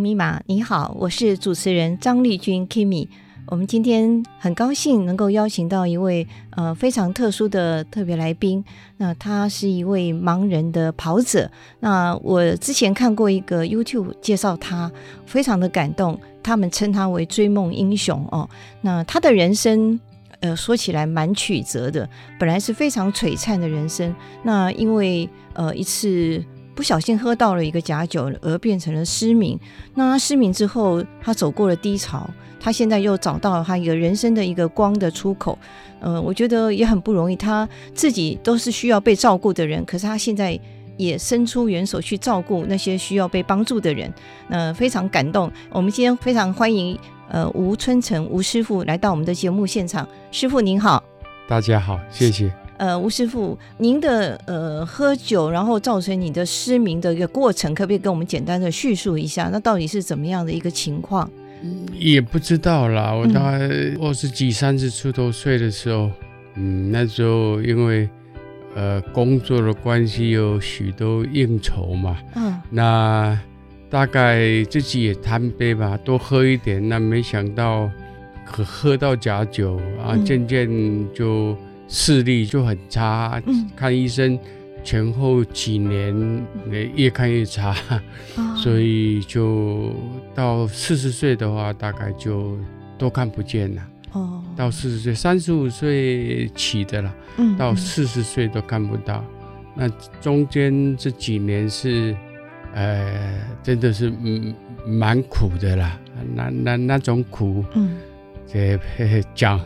密码，你好，我是主持人张丽君 Kimi。我们今天很高兴能够邀请到一位呃非常特殊的特别来宾。那他是一位盲人的跑者。那我之前看过一个 YouTube 介绍他，非常的感动。他们称他为追梦英雄哦。那他的人生呃说起来蛮曲折的，本来是非常璀璨的人生。那因为呃一次。不小心喝到了一个假酒，而变成了失明。那他失明之后，他走过了低潮，他现在又找到了他一个人生的一个光的出口。呃，我觉得也很不容易。他自己都是需要被照顾的人，可是他现在也伸出援手去照顾那些需要被帮助的人。那、呃、非常感动。我们今天非常欢迎呃吴春成吴师傅来到我们的节目现场。师傅您好，大家好，谢谢。呃，吴师傅，您的呃喝酒，然后造成你的失明的一个过程，可不可以跟我们简单的叙述一下？那到底是怎么样的一个情况？也不知道啦，我大概二十几、三十出头岁的时候，嗯，那时候因为呃工作的关系，有许多应酬嘛，嗯，那大概自己也贪杯吧，多喝一点，那没想到可喝到假酒啊，渐渐就。视力就很差，嗯、看医生前后几年，越看越差，哦、所以就到四十岁的话，大概就都看不见了。哦，到四十岁，三十五岁起的了，嗯、到四十岁都看不到。那中间这几年是，呃，真的是嗯蛮苦的啦，那那那种苦，嗯。这讲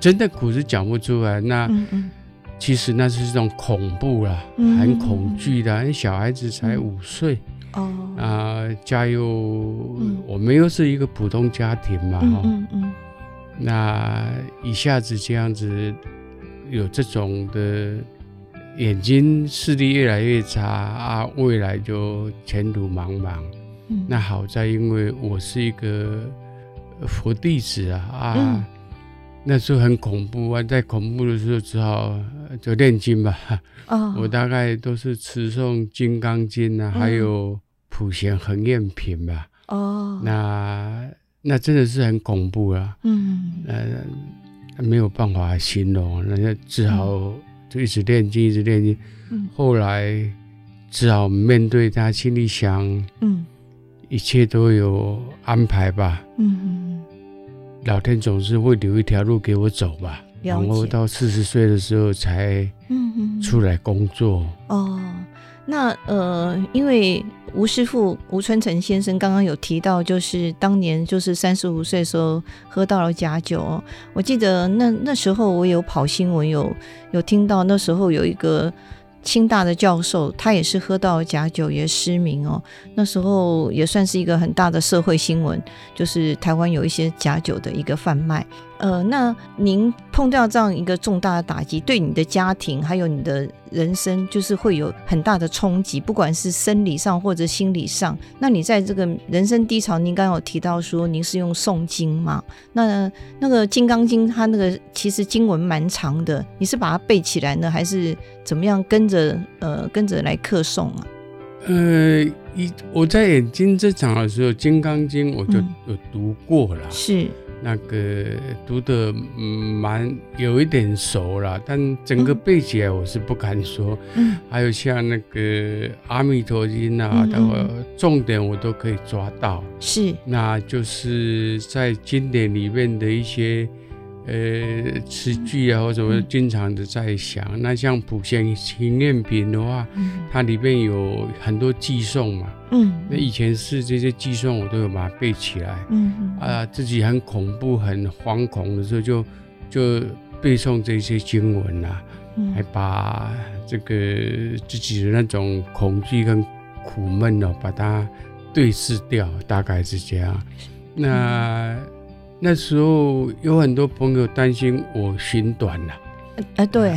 真的苦是讲不出来，那其实那是一种恐怖啦，嗯、很恐惧的。小孩子才五岁，哦，啊，家又我们又是一个普通家庭嘛，哈、嗯，嗯、那一下子这样子有这种的眼睛视力越来越差啊，未来就前途茫茫。嗯、那好在因为我是一个。佛弟子啊啊，嗯、那时候很恐怖啊，在恐怖的时候只好就念经吧。哦、我大概都是持诵《金刚经》啊，嗯、还有普贤恒愿品吧。哦，那那真的是很恐怖啊。嗯，呃，没有办法形容，那就只好就一直念经，一直念经。嗯，后来只好面对他，心里想，嗯。一切都有安排吧，嗯嗯，老天总是会留一条路给我走吧。然后到四十岁的时候才，嗯出来工作。哦，那呃，因为吴师傅吴春成先生刚刚有提到，就是当年就是三十五岁的时候喝到了假酒。我记得那那时候我有跑新闻，有有听到那时候有一个。清大的教授，他也是喝到假酒也失明哦。那时候也算是一个很大的社会新闻，就是台湾有一些假酒的一个贩卖。呃，那您碰到这样一个重大的打击，对你的家庭还有你的人生，就是会有很大的冲击，不管是生理上或者心理上。那你在这个人生低潮，您刚刚有提到说您是用诵经嘛？那那个《金刚经》它那个其实经文蛮长的，你是把它背起来呢，还是怎么样跟着呃跟着来课诵啊？呃，一我在眼睛这场的时候，《金刚经》我就有读过了，嗯、是。那个读的蛮有一点熟了，但整个背起来我是不敢说。嗯，还有像那个《阿弥陀经》啊，的、嗯重点我都可以抓到。是，那就是在经典里面的一些呃词句啊或者我，经常的在想。嗯、那像普贤行愿品的话，嗯、它里面有很多寄送嘛。嗯，那以前是这些寄送，我都有把它背起来。嗯嗯啊，自己很恐怖、很惶恐的时候就，就就背诵这些经文啊，嗯、还把这个自己的那种恐惧跟苦闷哦，把它对视掉，大概是这样。那。嗯那时候有很多朋友担心我寻短了，啊，对，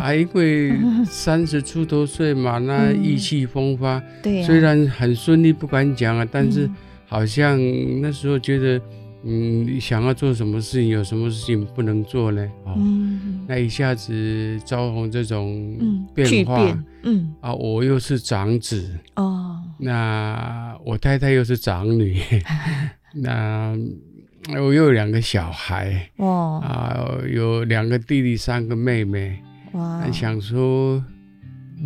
啊，因为 三十出头岁嘛，那意气风发，对，虽然很顺利不敢讲啊，但是好像那时候觉得，嗯，想要做什么事情，有什么事情不能做呢？哦，那一下子遭逢这种变化，嗯，啊，我又是长子，哦，那我太太又是长女，那。我又有两个小孩，哇啊，有两个弟弟，三个妹妹，哇！想说，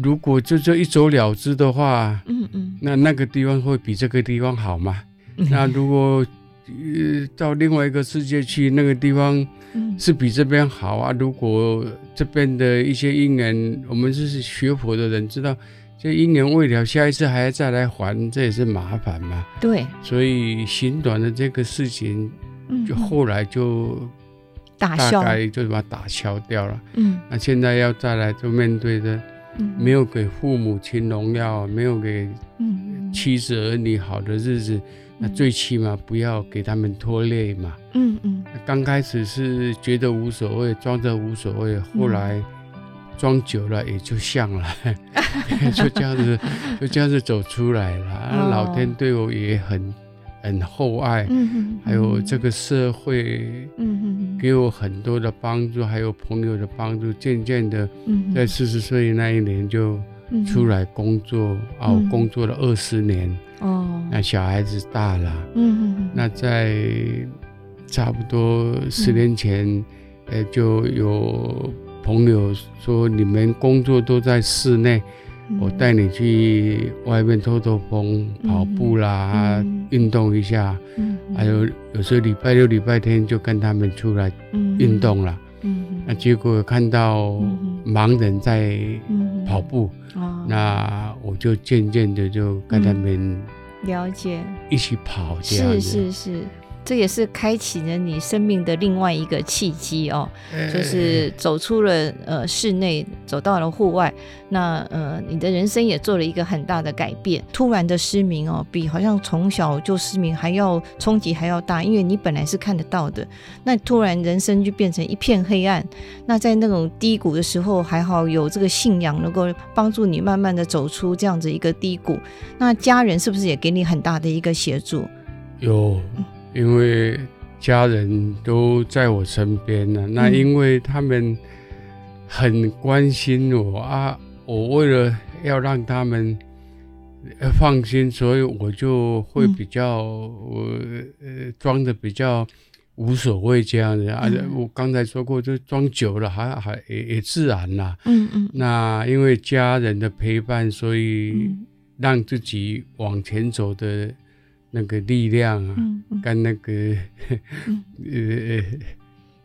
如果就这一走了之的话，嗯嗯，那那个地方会比这个地方好吗？嗯、那如果呃到另外一个世界去，那个地方是比这边好啊？如果这边的一些因缘，我们是学佛的人，知道这因缘未了，下一次还要再来还，这也是麻烦嘛。对，所以行短的这个事情。就后来就大概就把它打消掉了。嗯，那现在要再来就面对的，没有给父母亲荣耀，没有给妻子儿女好的日子，那最起码不要给他们拖累嘛。嗯嗯。刚开始是觉得无所谓，装着无所谓，后来装久了也就像了，就这样子，就这样子走出来了。老天对我也很。很厚爱，嗯哼，还有这个社会，嗯哼，给我很多的帮助，还有朋友的帮助。渐渐的，在四十岁那一年就出来工作，啊，我工作了二十年，哦，那小孩子大了，嗯哼，那在差不多十年前，呃，就有朋友说，你们工作都在室内。我带你去外面透透风，跑步啦，运动一下。还有有时候礼拜六、礼拜天就跟他们出来运动了。那结果看到盲人在跑步，那我就渐渐的就跟他们了解，一起跑这样子。是是是。这也是开启了你生命的另外一个契机哦，就是走出了呃室内，走到了户外，那呃你的人生也做了一个很大的改变。突然的失明哦，比好像从小就失明还要冲击还要大，因为你本来是看得到的，那突然人生就变成一片黑暗。那在那种低谷的时候，还好有这个信仰能够帮助你慢慢的走出这样子一个低谷。那家人是不是也给你很大的一个协助？有。因为家人都在我身边呢，那因为他们很关心我啊，我为了要让他们放心，所以我就会比较我呃装的比较无所谓这样子啊。我刚才说过，就装久了还还也也自然啦。嗯嗯。那因为家人的陪伴，所以让自己往前走的。那个力量啊，跟那个、嗯、呃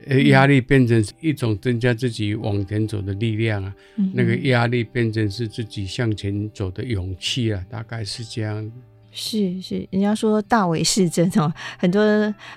呃压力变成一种增加自己往前走的力量啊，嗯、那个压力变成是自己向前走的勇气啊，大概是这样。是是，人家说大为是真哦，很多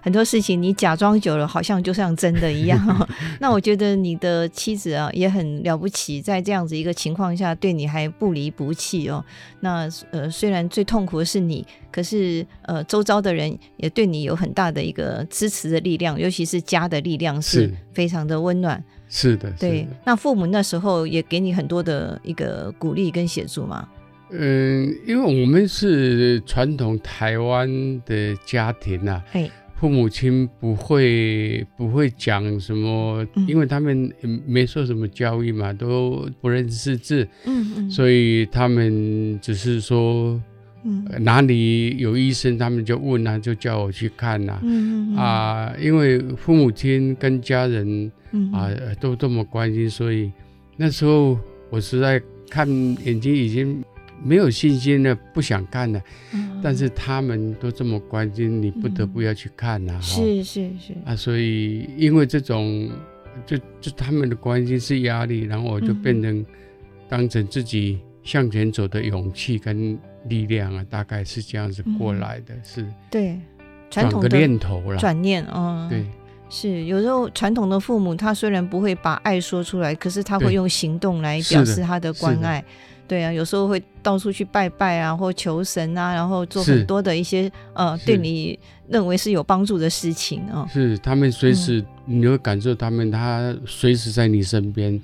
很多事情你假装久了，好像就像真的一样哦。那我觉得你的妻子啊也很了不起，在这样子一个情况下，对你还不离不弃哦。那呃，虽然最痛苦的是你，可是呃，周遭的人也对你有很大的一个支持的力量，尤其是家的力量是非常的温暖。是的，对。那父母那时候也给你很多的一个鼓励跟协助吗？嗯，因为我们是传统台湾的家庭呐、啊，父母亲不会不会讲什么，嗯、因为他们没受什么教育嘛，都不认识字，嗯嗯，所以他们只是说，嗯，哪里有医生，他们就问啊，就叫我去看呐、啊，嗯嗯啊，因为父母亲跟家人啊都这么关心，所以那时候我实在看眼睛已经。没有信心的，不想看了。嗯，但是他们都这么关心，你不得不要去看呐。是是是啊，所以因为这种，就就他们的关心是压力，然后我就变成当成自己向前走的勇气跟力量啊，大概是这样子过来的，是。对，传统的念头了，转念，嗯，对。是，有时候传统的父母，他虽然不会把爱说出来，可是他会用行动来表示他的关爱。对啊，有时候会到处去拜拜啊，或求神啊，然后做很多的一些呃，对你认为是有帮助的事情啊。是，他们随时、嗯、你会感受他们，他随时在你身边。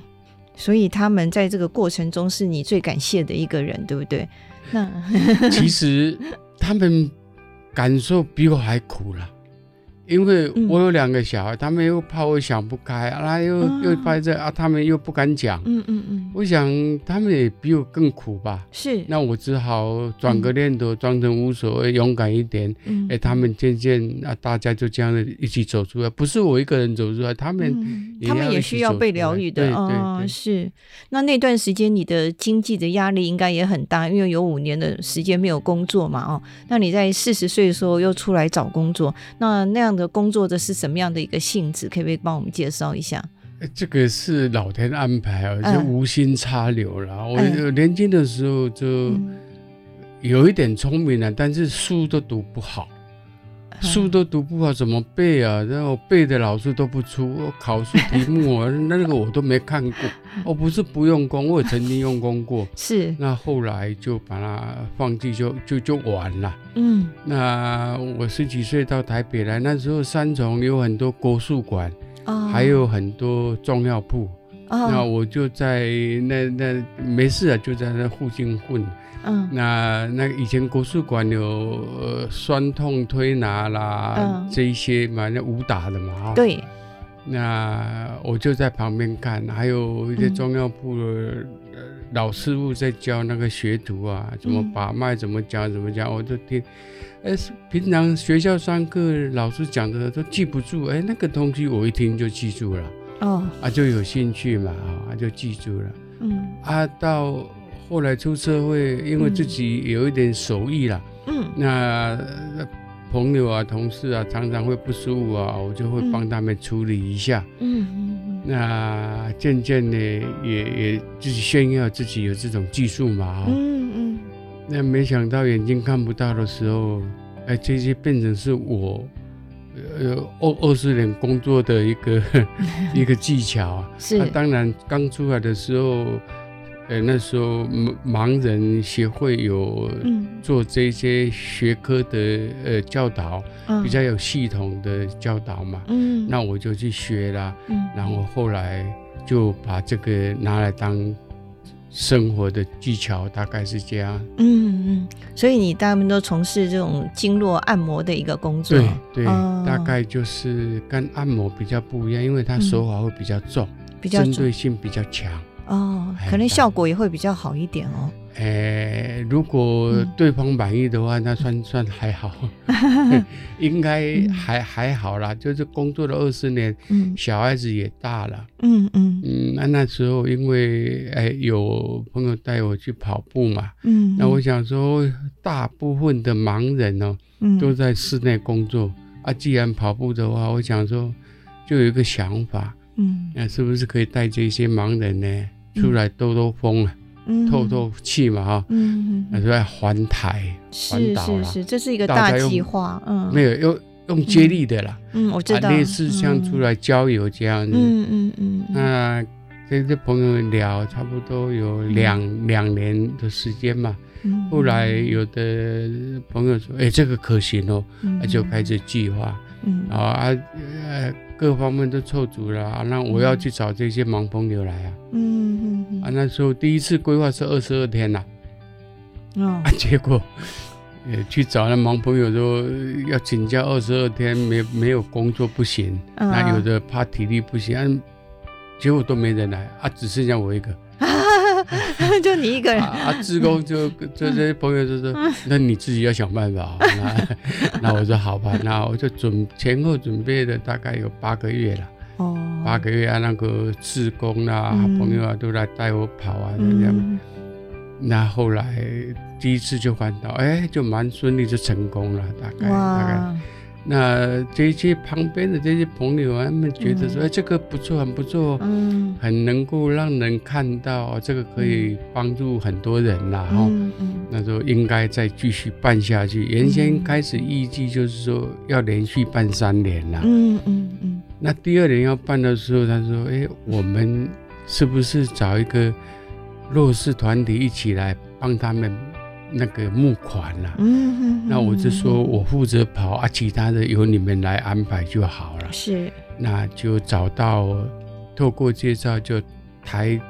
所以他们在这个过程中是你最感谢的一个人，对不对？那 其实他们感受比我还苦了。因为我有两个小孩，嗯、他们又怕我想不开，啊，又、哦、又怕这啊，他们又不敢讲。嗯嗯嗯。我想他们也比我更苦吧。是。那我只好转个念头，装、嗯、成无所谓，勇敢一点。嗯。哎，他们渐渐啊，大家就这样的一起走出来，不是我一个人走出来，他们、嗯、他们也需要被疗愈的。哦，是。那那段时间你的经济的压力应该也很大，因为有五年的时间没有工作嘛。哦，那你在四十岁的时候又出来找工作，那那样。的工作的是什么样的一个性质？可不可以帮我们介绍一下？这个是老天安排啊，就无心插柳了。嗯、我年轻的时候就有一点聪明了，但是书都读不好。书都读不好，怎么背啊？然后背的老师都不出，考试题目啊，那个我都没看过。我不是不用功，我也曾经用功过。是。那后来就把它放弃，就就就完了。嗯。那我十几岁到台北来，那时候三重有很多国术馆，哦，还有很多中药铺。哦。那我就在那那没事啊，就在那附近混。嗯，那那以前国术馆有呃酸痛推拿啦，嗯、这一些嘛，那武打的嘛，对。那我就在旁边看，还有一些中药铺的老师傅在教那个学徒啊，怎么把脉，怎么讲，怎么讲，我就听。哎，平常学校上课老师讲的都记不住，哎，那个东西我一听就记住了。哦。啊，就有兴趣嘛，啊，就记住了。嗯。啊，到。后来出社会，因为自己有一点手艺啦，嗯，那朋友啊、同事啊，常常会不舒服啊，我就会帮他们处理一下，嗯嗯嗯。那渐渐的也也自己炫耀自己有这种技术嘛，嗯嗯。那没想到眼睛看不到的时候，哎，这些变成是我呃二二十年工作的一个 一个技巧。是。啊，当然刚出来的时候。呃，那时候盲人协会有做这些学科的呃教导，嗯、比较有系统的教导嘛。嗯，那我就去学啦。嗯，然后后来就把这个拿来当生活的技巧，大概是这样。嗯嗯，所以你大部分都从事这种经络按摩的一个工作。对对，哦、大概就是跟按摩比较不一样，因为它手法会比较重，嗯、比较针对性比较强。哦，可能效果也会比较好一点哦。诶，如果对方满意的话，那算算还好，应该还还好啦。就是工作了二十年，嗯，小孩子也大了，嗯嗯嗯。那那时候因为诶有朋友带我去跑步嘛，嗯，那我想说，大部分的盲人哦，都在室内工作啊。既然跑步的话，我想说，就有一个想法，嗯，那是不是可以带这些盲人呢？出来兜兜风啊，嗯、透透气嘛哈，嗯，那就在环台环岛了，是是是，这是一个大计划，嗯，没有用用接力的啦，嗯，我知道，类似像出来郊游这样子，嗯。嗯嗯，那跟这朋友聊，差不多有两两年的时间嘛，嗯，后来有的朋友说，哎，这个可行哦，那就开始计划，嗯，啊呃。各方面都凑足了啊，那我要去找这些盲朋友来啊。嗯嗯嗯。啊，那时候第一次规划是二十二天呐。哦。啊，结果，呃，去找那盲朋友说要请假二十二天，没没有工作不行。那有的怕体力不行，啊，结果都没人来啊，只剩下我一个。就你一个人啊？志工就就这些朋友就说：“那你自己要想办法。”那那我说好吧，那我就准前后准备了大概有八个月了。哦，八个月啊，那个志工啊，朋友啊都来带我跑啊，这样。那后来第一次就环岛，哎，就蛮顺利，就成功了，大概大概。那这些旁边的这些朋友，他们觉得说，哎、嗯，这个不错，很不错，嗯，很能够让人看到，这个可以帮助很多人呐，哈、嗯，嗯，那就应该再继续办下去。原先开始预计就是说要连续办三年啦，嗯嗯嗯。那第二年要办的时候，他说，哎，我们是不是找一个弱势团体一起来帮他们？那个募款了，嗯哼，那我就说我负责跑啊，其他的由你们来安排就好了。是，那就找到透过介绍，就台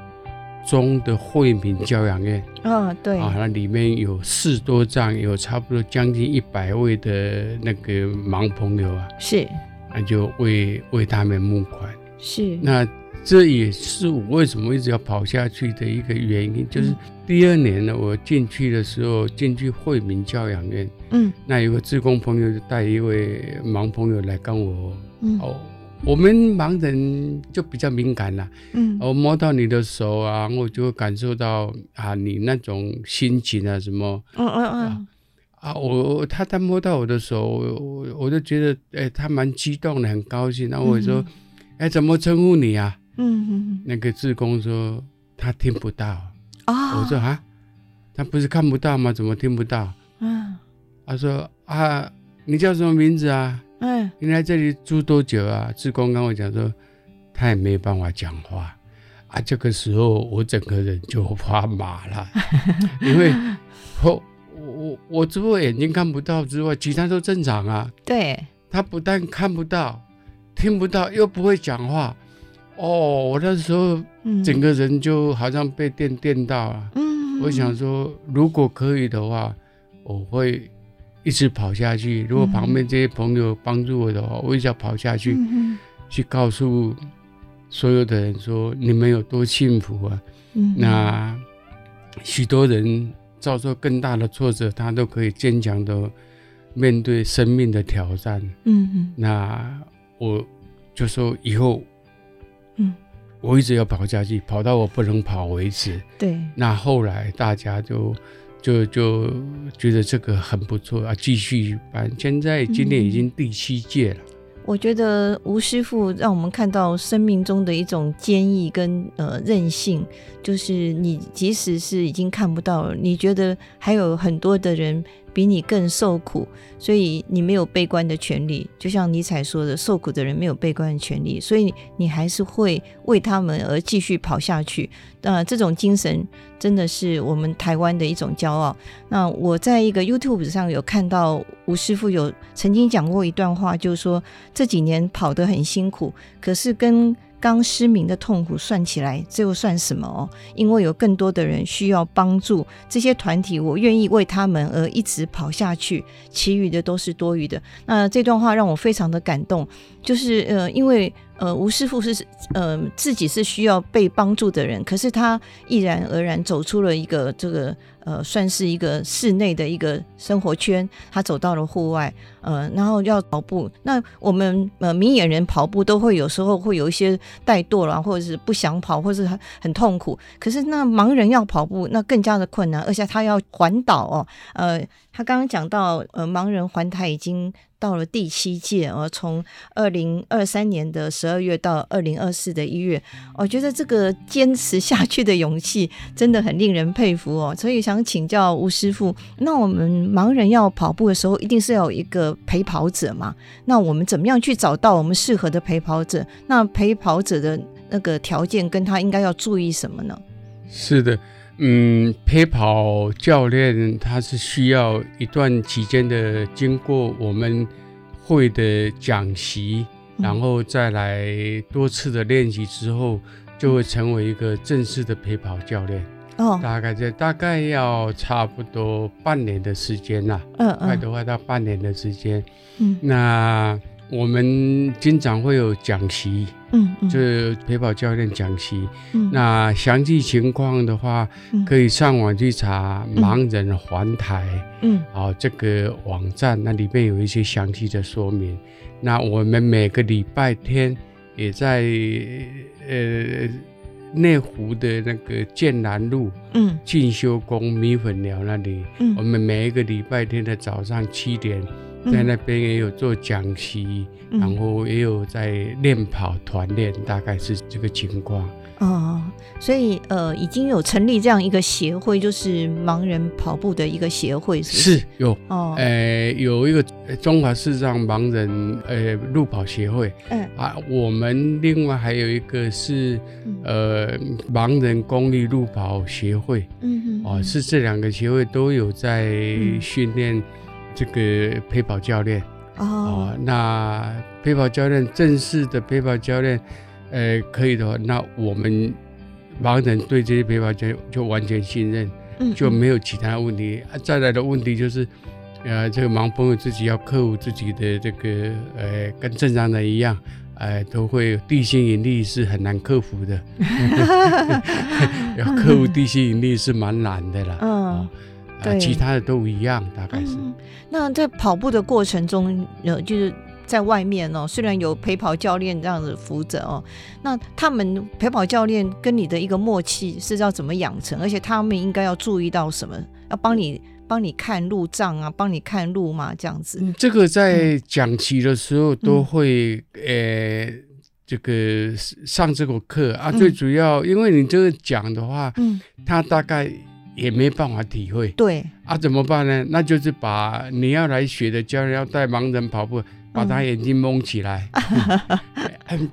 中的惠民教养院。嗯，对啊，那里面有四多站，有差不多将近一百位的那个盲朋友啊。是，那就为为他们募款。是，那。这也是我为什么一直要跑下去的一个原因，就是第二年呢，我进去的时候进去惠民教养院，嗯，那有个志工朋友就带一位盲朋友来跟我，嗯，哦，我们盲人就比较敏感啦，嗯，我摸到你的手啊，我就会感受到啊，你那种心情啊什么，嗯嗯嗯，啊，我他他摸到我的手，我我就觉得，哎，他蛮激动的，很高兴，然后我说，哎，怎么称呼你啊？嗯哼，那个志工说他听不到啊，我说啊，他不是看不到吗？怎么听不到？嗯，他说啊，你叫什么名字啊？嗯，你来这里住多久啊？志工跟我讲说，他也没有办法讲话啊。这个时候我整个人就发麻了，因为我我我除了眼睛看不到之外，其他都正常啊。对，他不但看不到，听不到，又不会讲话。哦，我那时候整个人就好像被电电到了。嗯，我想说，如果可以的话，我会一直跑下去。如果旁边这些朋友帮助我的话，我也想跑下去，去告诉所有的人说，你们有多幸福啊！嗯，那许多人遭受更大的挫折，他都可以坚强的面对生命的挑战。嗯嗯，那我就说以后。嗯，我一直要跑下去，跑到我不能跑为止。对，那后来大家就就就觉得这个很不错啊，继续办。现在今年已经第七届了。嗯，我觉得吴师傅让我们看到生命中的一种坚毅跟呃韧性，就是你即使是已经看不到了，你觉得还有很多的人。比你更受苦，所以你没有悲观的权利。就像尼采说的，受苦的人没有悲观的权利，所以你还是会为他们而继续跑下去。那这种精神真的是我们台湾的一种骄傲。那我在一个 YouTube 上有看到吴师傅有曾经讲过一段话，就是说这几年跑得很辛苦，可是跟刚失明的痛苦算起来，这又算什么哦？因为有更多的人需要帮助，这些团体我愿意为他们而一直跑下去，其余的都是多余的。那这段话让我非常的感动，就是呃，因为呃，吴师傅是呃自己是需要被帮助的人，可是他毅然而然走出了一个这个。呃，算是一个室内的一个生活圈，他走到了户外，呃，然后要跑步。那我们呃明眼人跑步都会有时候会有一些怠惰啦，或者是不想跑，或者是很很痛苦。可是那盲人要跑步，那更加的困难，而且他要环岛哦，呃，他刚刚讲到，呃，盲人环台已经。到了第七届，呃，从二零二三年的十二月到二零二四的一月，我觉得这个坚持下去的勇气真的很令人佩服哦。所以想请教吴师傅，那我们盲人要跑步的时候，一定是要有一个陪跑者嘛？那我们怎么样去找到我们适合的陪跑者？那陪跑者的那个条件跟他应该要注意什么呢？是的。嗯，陪跑教练他是需要一段期间的经过我们会的讲习，嗯、然后再来多次的练习之后，就会成为一个正式的陪跑教练。哦，大概在大概要差不多半年的时间啦。嗯嗯，快的话到半年的时间。嗯，那。我们经常会有讲习，嗯，嗯，就是陪跑教练讲习。嗯，那详细情况的话，嗯、可以上网去查“盲人环台”，嗯，好，这个网站那里面有一些详细的说明。那我们每个礼拜天也在呃内湖的那个建南路，嗯，进修宫米粉寮那里，嗯，我们每一个礼拜天的早上七点，在那边也有做讲习，嗯，然后也有在练跑团练，大概是这个情况。哦，所以呃，已经有成立这样一个协会，就是盲人跑步的一个协会，是不是？是有哦，呃，有一个中华视障盲人呃路跑协会，嗯。啊，我们另外还有一个是呃盲人公益路跑协会，嗯哼，哦，是这两个协会都有在训练这个陪跑教练，哦，那陪跑教练正式的陪跑教练。呃，可以的话，那我们盲人对这些陪跑就就完全信任，嗯，就没有其他问题。啊，再来的问题就是，呃，这个盲朋友自己要克服自己的这个，呃，跟正常人一样，呃，都会地心引力是很难克服的，要克服地心引力是蛮难的啦。嗯，哦、对，其他的都一样，大概是。嗯、那在跑步的过程中，呃，就是。在外面哦，虽然有陪跑教练这样子扶着哦，那他们陪跑教练跟你的一个默契是要怎么养成？而且他们应该要注意到什么？要帮你帮你看路障啊，帮你看路嘛？这样子？这个在讲习的时候都会、嗯、呃，这个上这个课啊。最主要，因为你这个讲的话，嗯，他大概也没办法体会。对啊，怎么办呢？那就是把你要来学的教练要带盲人跑步。把他眼睛蒙起来，嗯、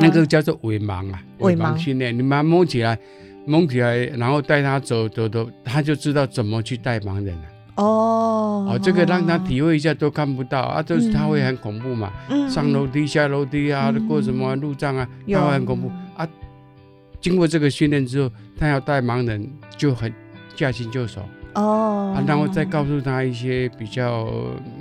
那个叫做伪盲啊，伪盲训练。你把他蒙起来，蒙起来，然后带他走走走，他就知道怎么去带盲人了。哦，哦，这个让他体会一下都看不到啊，就是他会很恐怖嘛，嗯、上楼梯下楼梯啊，嗯、过什么路障啊，他会很恐怖啊。经过这个训练之后，他要带盲人就很驾轻就熟。哦、oh, 啊，然后再告诉他一些比较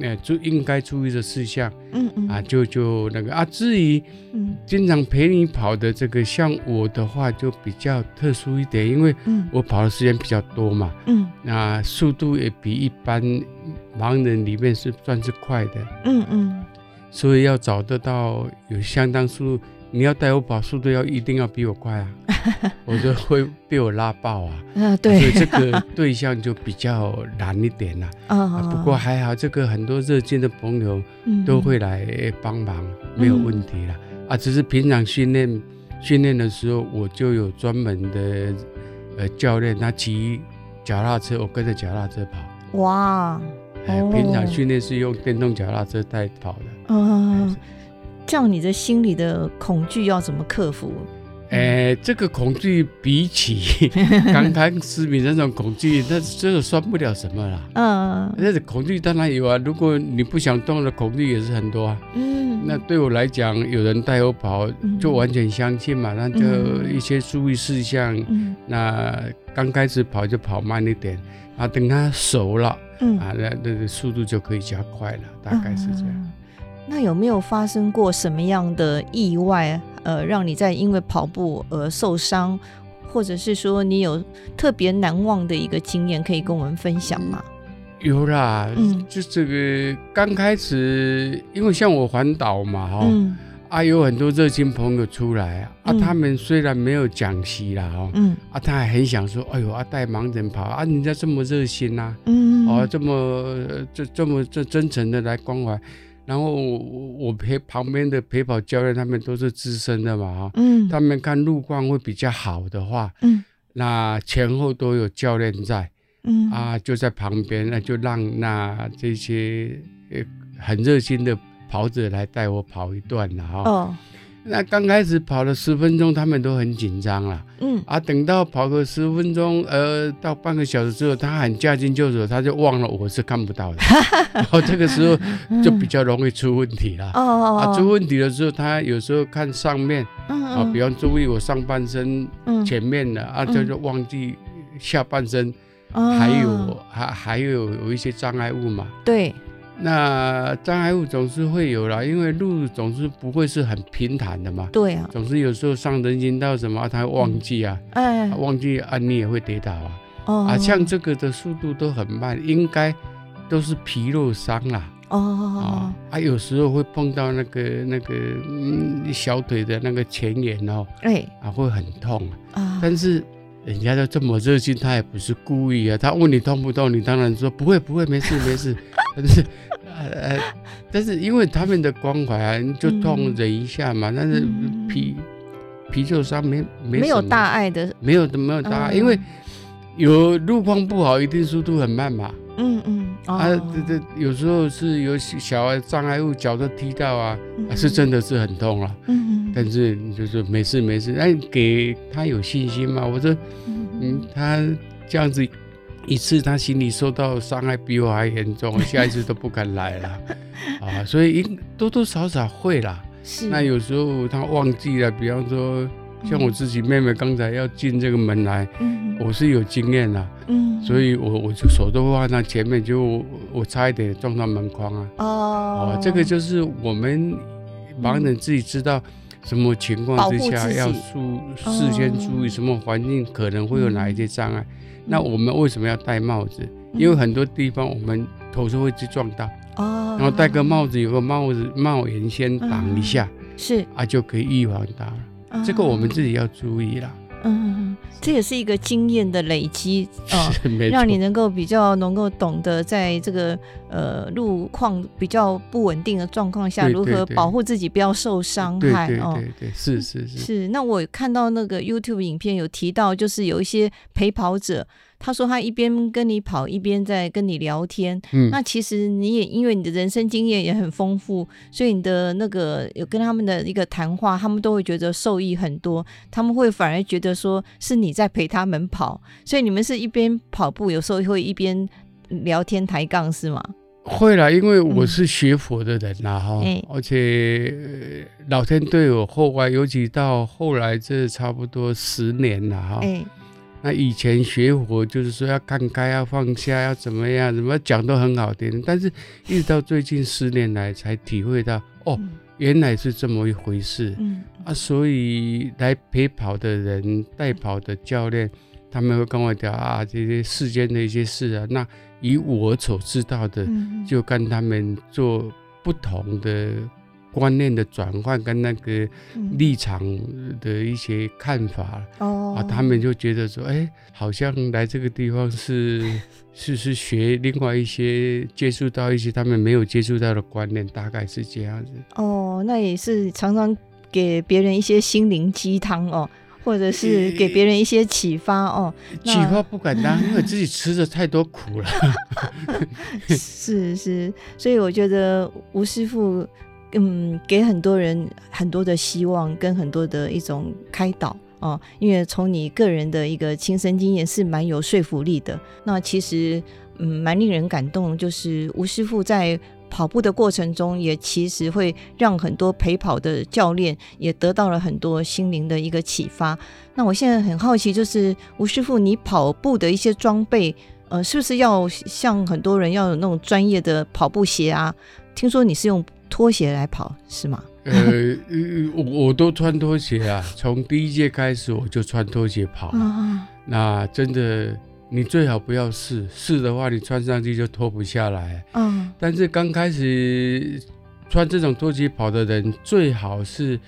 呃注应该注意的事项，嗯嗯，啊就就那个啊，至于嗯。经常陪你跑的这个，像我的话就比较特殊一点，因为我跑的时间比较多嘛，嗯，那速度也比一般盲人里面是算是快的，嗯嗯，所以要找得到有相当速度。你要带我跑，速度要一定要比我快啊，我就会被我拉爆啊。嗯，对，所以这个对象就比较难一点啦。啊，不过还好，这个很多热心的朋友都会来帮忙，没有问题啦。啊，只是平常训练训练的时候，我就有专门的呃教练，他骑脚踏车，我跟着脚踏车跑。哇，哎，平常训练是用电动脚踏车带跑的。嗯。这样你的心里的恐惧要怎么克服？哎、欸，这个恐惧比起 刚刚失明那种恐惧，那这个算不了什么啦。嗯，那个恐惧当然有啊。如果你不想动的恐惧也是很多啊。嗯，那对我来讲，有人带我跑，就完全相信嘛。那就一些注意事项。嗯，那刚开始跑就跑慢一点啊，等他熟了，嗯啊，那那个速度就可以加快了，大概是这样。那有没有发生过什么样的意外？呃，让你在因为跑步而受伤，或者是说你有特别难忘的一个经验，可以跟我们分享吗？有啦，嗯，就这个刚开始，因为像我环岛嘛，哈、嗯，啊，有很多热心朋友出来啊，嗯、啊，他们虽然没有讲习啦，哈，嗯，啊，他还很想说，哎呦，啊，带盲人跑啊，人家这么热心呐、啊，嗯，哦，这么这这么这真诚的来关怀。然后我陪旁边的陪跑教练，他们都是资深的嘛，哈，嗯，他们看路况会比较好的话，嗯，那前后都有教练在，嗯。啊，就在旁边，那就让那这些很热心的跑者来带我跑一段了，哈，哦。那刚开始跑了十分钟，他们都很紧张了。嗯啊，等到跑个十分钟，呃，到半个小时之后，他喊驾轻就熟，他就忘了我是看不到的。然后这个时候就比较容易出问题了。哦啊，出问题的时候，他有时候看上面，啊，比方注意我上半身前面的啊，他就忘记下半身还有还还有有一些障碍物嘛。对。那障碍物总是会有啦，因为路总是不会是很平坦的嘛。对啊，总是有时候上人行道什么，他忘记啊，嗯、哎，忘记啊，你也会跌倒啊。哦，啊，像这个的速度都很慢，应该都是皮肉伤啦。哦哦啊，有时候会碰到那个那个嗯小腿的那个前缘哦，哎啊会很痛啊，但是人家都这么热心，他也不是故意啊。他问你痛不痛，你当然说不会不会，没事没事。但是呃，但是因为他们的关怀啊，你就痛忍一下嘛。但是皮皮受伤没没没有大碍的，没有没有大碍，因为有路况不好，一定速度很慢嘛。嗯嗯，啊，这这有时候是有小障碍物，脚都踢到啊，是真的是很痛啊。嗯，但是就是没事没事，那给他有信心嘛。我说，嗯，他这样子一次，他心里受到伤害比我还严重，下一次都不敢来了啊。所以应多多少少会啦。是。那有时候他忘记了，比方说。像我自己妹妹刚才要进这个门来，嗯、我是有经验的，嗯，所以我我就手都放在前面，就我，我差一点撞到门框啊。哦，哦，这个就是我们盲人自己知道什么情况之下要注事先注意什么环境可能会有哪一些障碍。嗯、那我们为什么要戴帽子？嗯、因为很多地方我们头是会去撞到，哦，然后戴个帽子，有个帽子帽檐先挡一下，嗯、是。啊，就可以预防它了。这个我们自己要注意啦。嗯，这也是一个经验的累积 啊，让你能够比较能够懂得在这个呃路况比较不稳定的状况下，如何保护自己不要受伤害哦。对对对，是是是。是，那我看到那个 YouTube 影片有提到，就是有一些陪跑者。他说他一边跟你跑，一边在跟你聊天。嗯，那其实你也因为你的人生经验也很丰富，所以你的那个有跟他们的一个谈话，他们都会觉得受益很多。他们会反而觉得说是你在陪他们跑，所以你们是一边跑步，有时候会一边聊天抬杠，是吗？会啦，因为我是学佛的人呐，哈、嗯，而且老天对我厚爱，尤其到后来这差不多十年了，哈。欸那以前学佛就是说要看开，要放下，要怎么样，怎么讲都很好听。但是，一直到最近十年来才体会到，哦，原来是这么一回事。嗯啊，所以来陪跑的人、带跑的教练，他们会跟我讲啊，这些世间的一些事啊。那以我所知道的，就跟他们做不同的。观念的转换跟那个立场的一些看法，嗯、啊，他们就觉得说，哎、欸，好像来这个地方是 是是学另外一些接触到一些他们没有接触到的观念，大概是这样子。哦，那也是常常给别人一些心灵鸡汤哦，或者是给别人一些启发哦。启发不敢当，因为自己吃的太多苦了。是是，所以我觉得吴师傅。嗯，给很多人很多的希望跟很多的一种开导哦，因为从你个人的一个亲身经验是蛮有说服力的。那其实嗯，蛮令人感动，就是吴师傅在跑步的过程中，也其实会让很多陪跑的教练也得到了很多心灵的一个启发。那我现在很好奇，就是吴师傅，你跑步的一些装备，呃，是不是要像很多人要有那种专业的跑步鞋啊？听说你是用。拖鞋来跑是吗？呃，我我都穿拖鞋啊，从第一届开始我就穿拖鞋跑。啊、那真的，你最好不要试，试的话你穿上去就脱不下来。嗯，但是刚开始穿这种拖鞋跑的人，最好是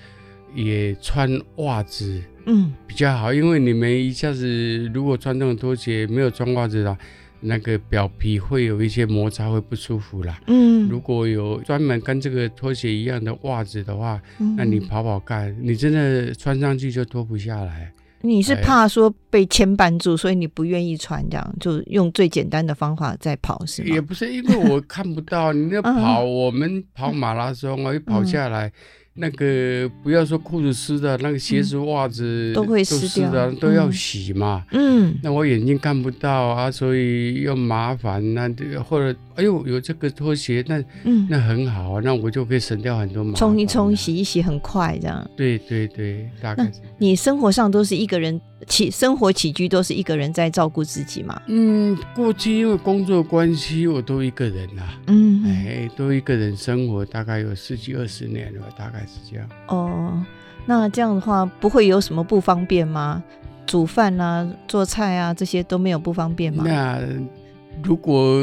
也穿袜子，嗯，比较好，因为你们一下子如果穿这种拖鞋没有穿袜子的。那个表皮会有一些摩擦，会不舒服啦。嗯，如果有专门跟这个拖鞋一样的袜子的话，嗯、那你跑跑看，你真的穿上去就脱不下来。你是怕说被牵绊住，所以你不愿意穿这样，就用最简单的方法在跑是吗？也不是，因为我看不到你那跑，我们跑马拉松啊，一跑下来。那个不要说裤子湿的，那个鞋子、袜子都会湿掉的，都要洗嘛。嗯，那我眼睛看不到啊，所以又麻烦。那或者哎呦，有这个拖鞋，那嗯，那很好啊，那我就可以省掉很多麻烦。冲一冲，洗一洗，很快这样。对对对，大概是。你生活上都是一个人起，生活起居都是一个人在照顾自己吗？嗯，过去因为工作关系，我都一个人啦。嗯，哎，都一个人生活，大概有十几二十年了，大概。是这样哦，那这样的话不会有什么不方便吗？煮饭啊、做菜啊这些都没有不方便吗？那如果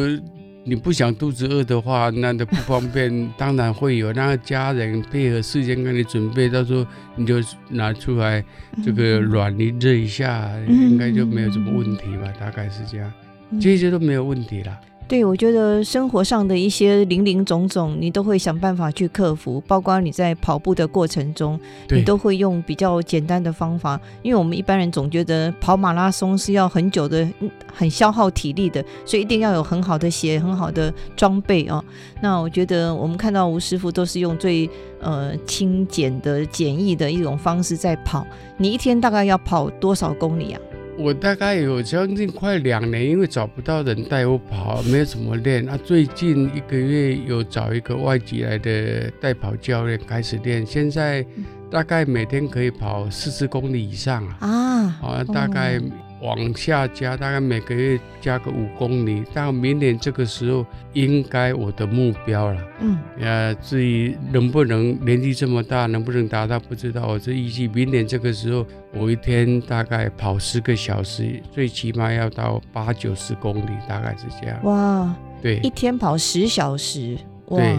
你不想肚子饿的话，那都不方便，当然会有那个家人配合事先给你准备，到时候你就拿出来这个软泥热一下，嗯、应该就没有什么问题吧？大概是这样，这些都没有问题了。对，我觉得生活上的一些零零总总，你都会想办法去克服。包括你在跑步的过程中，你都会用比较简单的方法。因为我们一般人总觉得跑马拉松是要很久的，很消耗体力的，所以一定要有很好的鞋、很好的装备啊。那我觉得我们看到吴师傅都是用最呃轻简的、简易的一种方式在跑。你一天大概要跑多少公里啊？我大概有将近快两年，因为找不到人带我跑，没有怎么练。啊，最近一个月有找一个外籍来的带跑教练开始练，现在大概每天可以跑四十公里以上啊。啊，啊，大概。往下加，大概每个月加个五公里，到明年这个时候应该我的目标了。嗯，呃，至于能不能年纪这么大，能不能达到不知道。我这预计明年这个时候，我一天大概跑十个小时，最起码要到八九十公里，大概是这样。哇，对，一天跑十小时，哇，对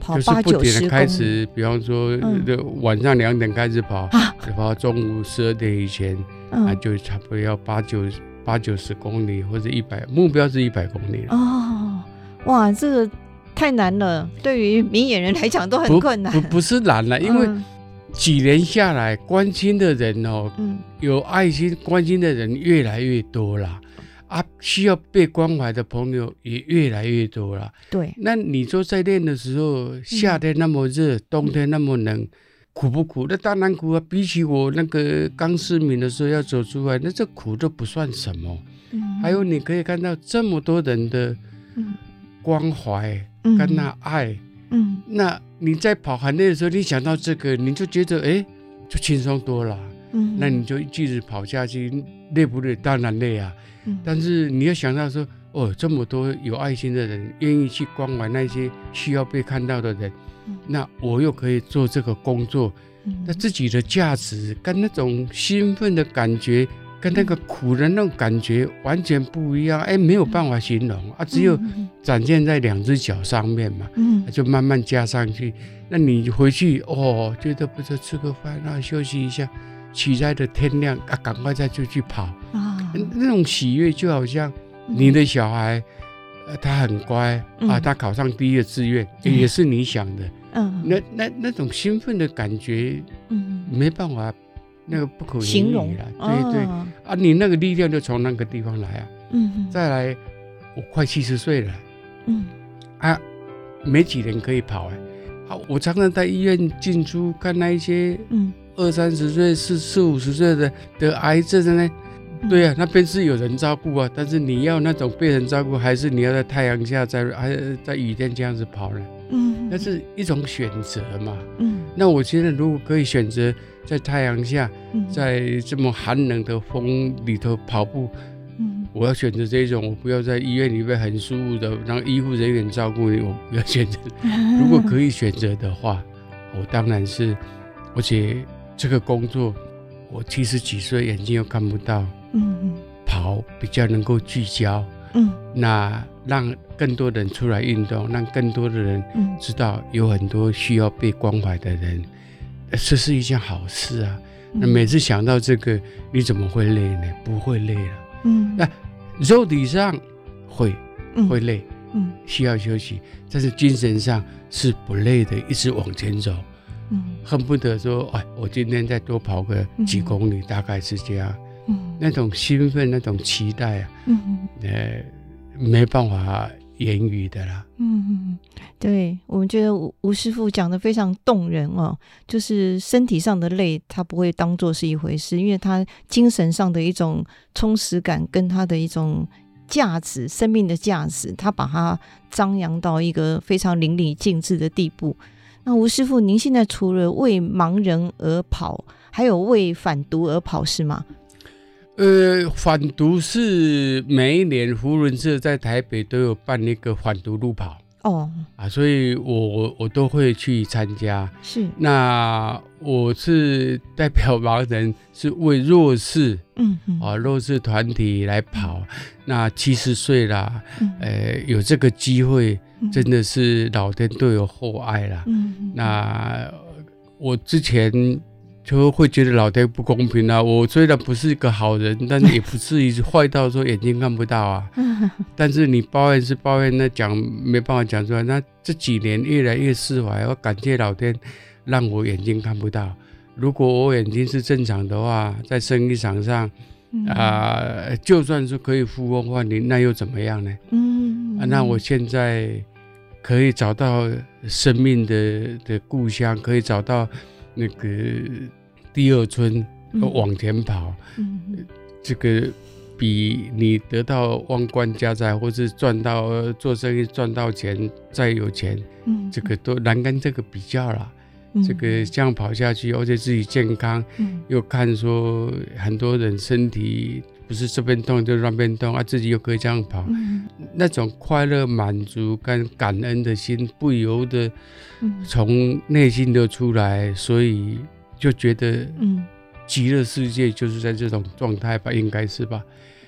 跑八九十公里。开始，比方说，嗯、晚上两点开始跑，啊、跑到中午十二点以前。那、嗯、就差不多要八九八九十公里或者一百，目标是一百公里哦，哇，这个太难了，对于明眼人来讲都很困难。不不，不是难了，因为几年下来，关心的人哦，嗯，有爱心关心的人越来越多了，啊，需要被关怀的朋友也越来越多了。对，那你说在练的时候，夏天那么热，嗯、冬天那么冷。苦不苦？那当然苦啊！比起我那个刚失明的时候要走出来，那这苦都不算什么。嗯，还有你可以看到这么多人的关怀跟那爱，嗯，那你在跑很累的时候，你想到这个，你就觉得哎，就轻松多了。嗯，那你就一直跑下去，累不累？当然累啊。嗯，但是你要想到说，哦，这么多有爱心的人，愿意去关怀那些需要被看到的人。那我又可以做这个工作，那自己的价值跟那种兴奋的感觉，跟那个苦的那种感觉完全不一样，哎，没有办法形容啊，只有展现在两只脚上面嘛，嗯，就慢慢加上去。那你回去哦，觉得不是，吃个饭，然后休息一下，起来的天亮啊，赶快再出去跑。啊，那种喜悦就好像你的小孩。呃，他很乖、嗯、啊，他考上第一个志愿，嗯、也是你想的，嗯，那那那种兴奋的感觉，嗯，没办法，那个不可形容。了，对对、哦、啊，你那个力量就从那个地方来啊，嗯，再来，我快七十岁了，嗯，啊，没几年可以跑哎，啊，我常常在医院进出看那一些，嗯，二三十岁、四四五十岁的得癌症的呢。对呀、啊，那边是有人照顾啊，但是你要那种被人照顾，还是你要在太阳下，在还在雨天这样子跑呢？嗯，那是一种选择嘛。嗯，那我觉得如果可以选择在太阳下，在这么寒冷的风里头跑步，嗯，我要选择这种，我不要在医院里面很舒服的让医护人员照顾你，我不要选择。如果可以选择的话，我当然是，而且这个工作，我七十几岁眼睛又看不到。嗯嗯，跑比较能够聚焦，嗯，那让更多人出来运动，让更多的人知道有很多需要被关怀的人，这是一件好事啊。那每次想到这个，你怎么会累呢？不会累了，嗯，那肉体上会会累，嗯，需要休息，但是精神上是不累的，一直往前走，嗯，恨不得说，哎，我今天再多跑个几公里，大概是这样。嗯，那种兴奋，那种期待啊，嗯，呃，没办法言语的啦。嗯，对，我们觉得吴吴师傅讲的非常动人哦，就是身体上的累，他不会当做是一回事，因为他精神上的一种充实感，跟他的一种价值，生命的价值，他把它张扬到一个非常淋漓尽致的地步。那吴师傅，您现在除了为盲人而跑，还有为反毒而跑，是吗？呃，反毒是每一年扶轮社在台北都有办那个反毒路跑。哦。啊，所以我我我都会去参加。是，那我是代表盲人，是为弱势，嗯嗯。啊弱势团体来跑。那七十岁啦，嗯。呃，有这个机会，嗯。真的是老天对我厚爱啦。嗯嗯。那我之前就会觉得老天不公平啊。我虽然不是一个好人，但是也不至于坏到说眼睛看不到啊。嗯 但是你抱怨是抱怨，那讲没办法讲出来。那这几年越来越释怀，我感谢老天让我眼睛看不到。如果我眼睛是正常的话，在生意场上嗯啊、呃，就算是可以呼风唤雨，那又怎么样呢？嗯啊，那我现在可以找到生命的的故乡，可以找到那个第二春，往前跑。嗯这个比你得到万贯家财，或是赚到做生意赚到钱再有钱，嗯这个都难跟这个比较了。嗯这个这样跑下去，而且自己健康，嗯又看说很多人身体不是这边痛就那边痛啊，自己又可以这样跑，嗯。那种快乐、满足跟感恩的心不由得嗯。从内心的出来，所以就觉得嗯。极乐世界就是在这种状态吧，应该是吧？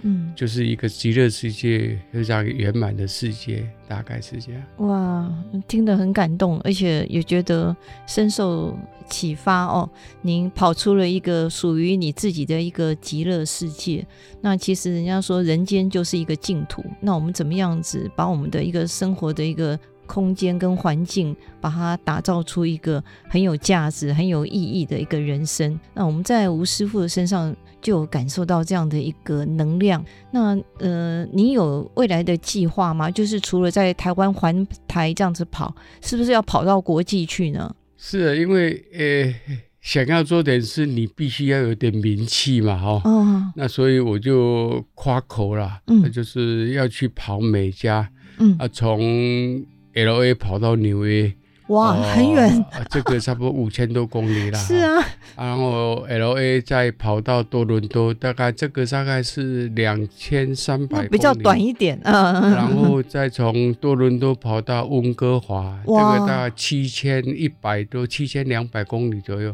嗯，就是一个极乐世界非常圆满的世界，大概是这样。哇，听得很感动，而且也觉得深受启发哦。您跑出了一个属于你自己的一个极乐世界。那其实人家说人间就是一个净土，那我们怎么样子把我们的一个生活的一个空间跟环境，把它打造出一个很有价值、很有意义的一个人生？那我们在吴师傅的身上。就有感受到这样的一个能量。那呃，你有未来的计划吗？就是除了在台湾环台这样子跑，是不是要跑到国际去呢？是啊，因为呃，想要做点事，你必须要有点名气嘛，哈、哦。哦。那所以我就夸口了，嗯，就是要去跑美加，嗯啊，从 LA 跑到纽约。哇，很远，哦，这个差不多五千多公里啦。是啊，然后 L A 再跑到多伦多，大概这个大概是两千三百公里，比较短一点。嗯，然后再从多伦多跑到温哥华，这个大概七千一百多，七千两百公里左右，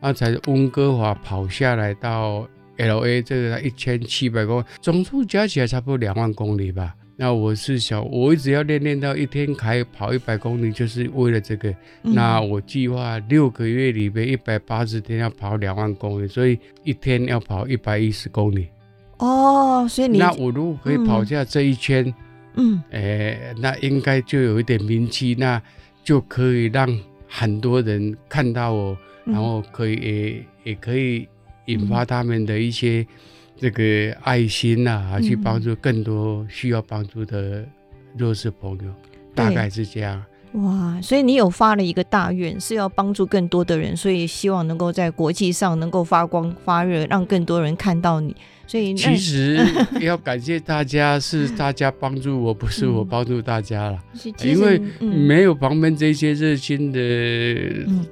然后才温哥华跑下来到 L A，这个一千七百公里，总数加起来差不多两万公里吧。那我是想，我一直要练练到一天可以跑一百公里，就是为了这个。嗯、那我计划六个月里边一百八十天要跑两万公里，所以一天要跑一百一十公里。哦，所以你那我如果可以跑下这一圈，嗯，哎、欸，那应该就有一点名气，那就可以让很多人看到我，然后可以也可以引发他们的一些。这个爱心呐、啊，去帮助更多需要帮助的弱势朋友，嗯、大概是这样。哇，所以你有发了一个大愿，是要帮助更多的人，所以希望能够在国际上能够发光发热，让更多人看到你。所以其实要感谢大家，是 大家帮助我，不是我帮助大家了。嗯、因为没有旁边这些热心的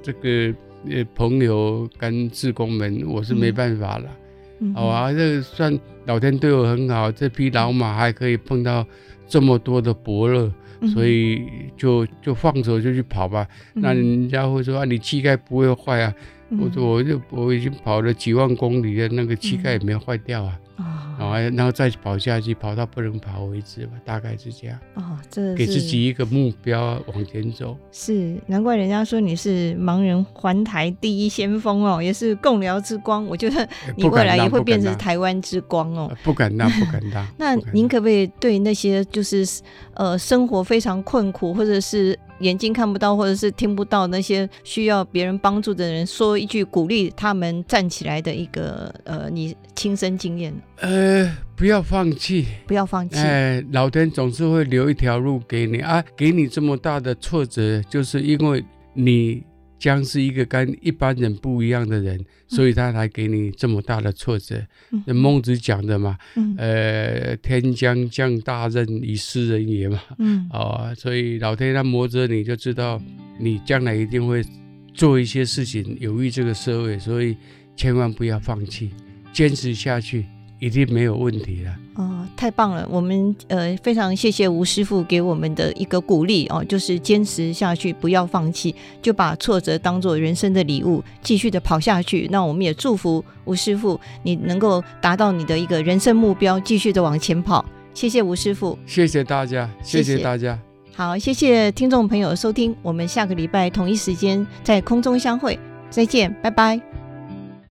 这个呃朋友跟志工们，我是没办法了。嗯好啊，这个算老天对我很好，这匹老马还可以碰到这么多的伯乐，嗯、所以就就放手就去跑吧。嗯、那人家会说啊，你膝盖不会坏啊？嗯、我说我就我已经跑了几万公里了，那个膝盖也没有坏掉啊。啊，然后再跑下去，跑到不能跑为止吧，大概是这样。哦，这给自己一个目标往前走。是，难怪人家说你是盲人环台第一先锋哦，也是共聊之光。我觉得你未来也会变成台湾之光哦。不敢当，不敢当。那您可不可以对那些就是呃生活非常困苦，或者是眼睛看不到，或者是听不到那些需要别人帮助的人，说一句鼓励他们站起来的一个呃你亲身经验？呃，不要放弃，不要放弃。哎，老天总是会留一条路给你。啊，给你这么大的挫折，就是因为你将是一个跟一般人不一样的人，嗯、所以他才给你这么大的挫折。那、嗯、孟子讲的嘛，嗯、呃，天将降大任于斯人也嘛，嗯，哦，所以老天他磨着你就知道你将来一定会做一些事情有益这个社会，所以千万不要放弃，坚持下去。一定没有问题了。哦，太棒了！我们呃非常谢谢吴师傅给我们的一个鼓励哦，就是坚持下去，不要放弃，就把挫折当做人生的礼物，继续的跑下去。那我们也祝福吴师傅，你能够达到你的一个人生目标，继续的往前跑。谢谢吴师傅，谢谢大家，谢谢大家。好，谢谢听众朋友收听，我们下个礼拜同一时间在空中相会，再见，拜拜。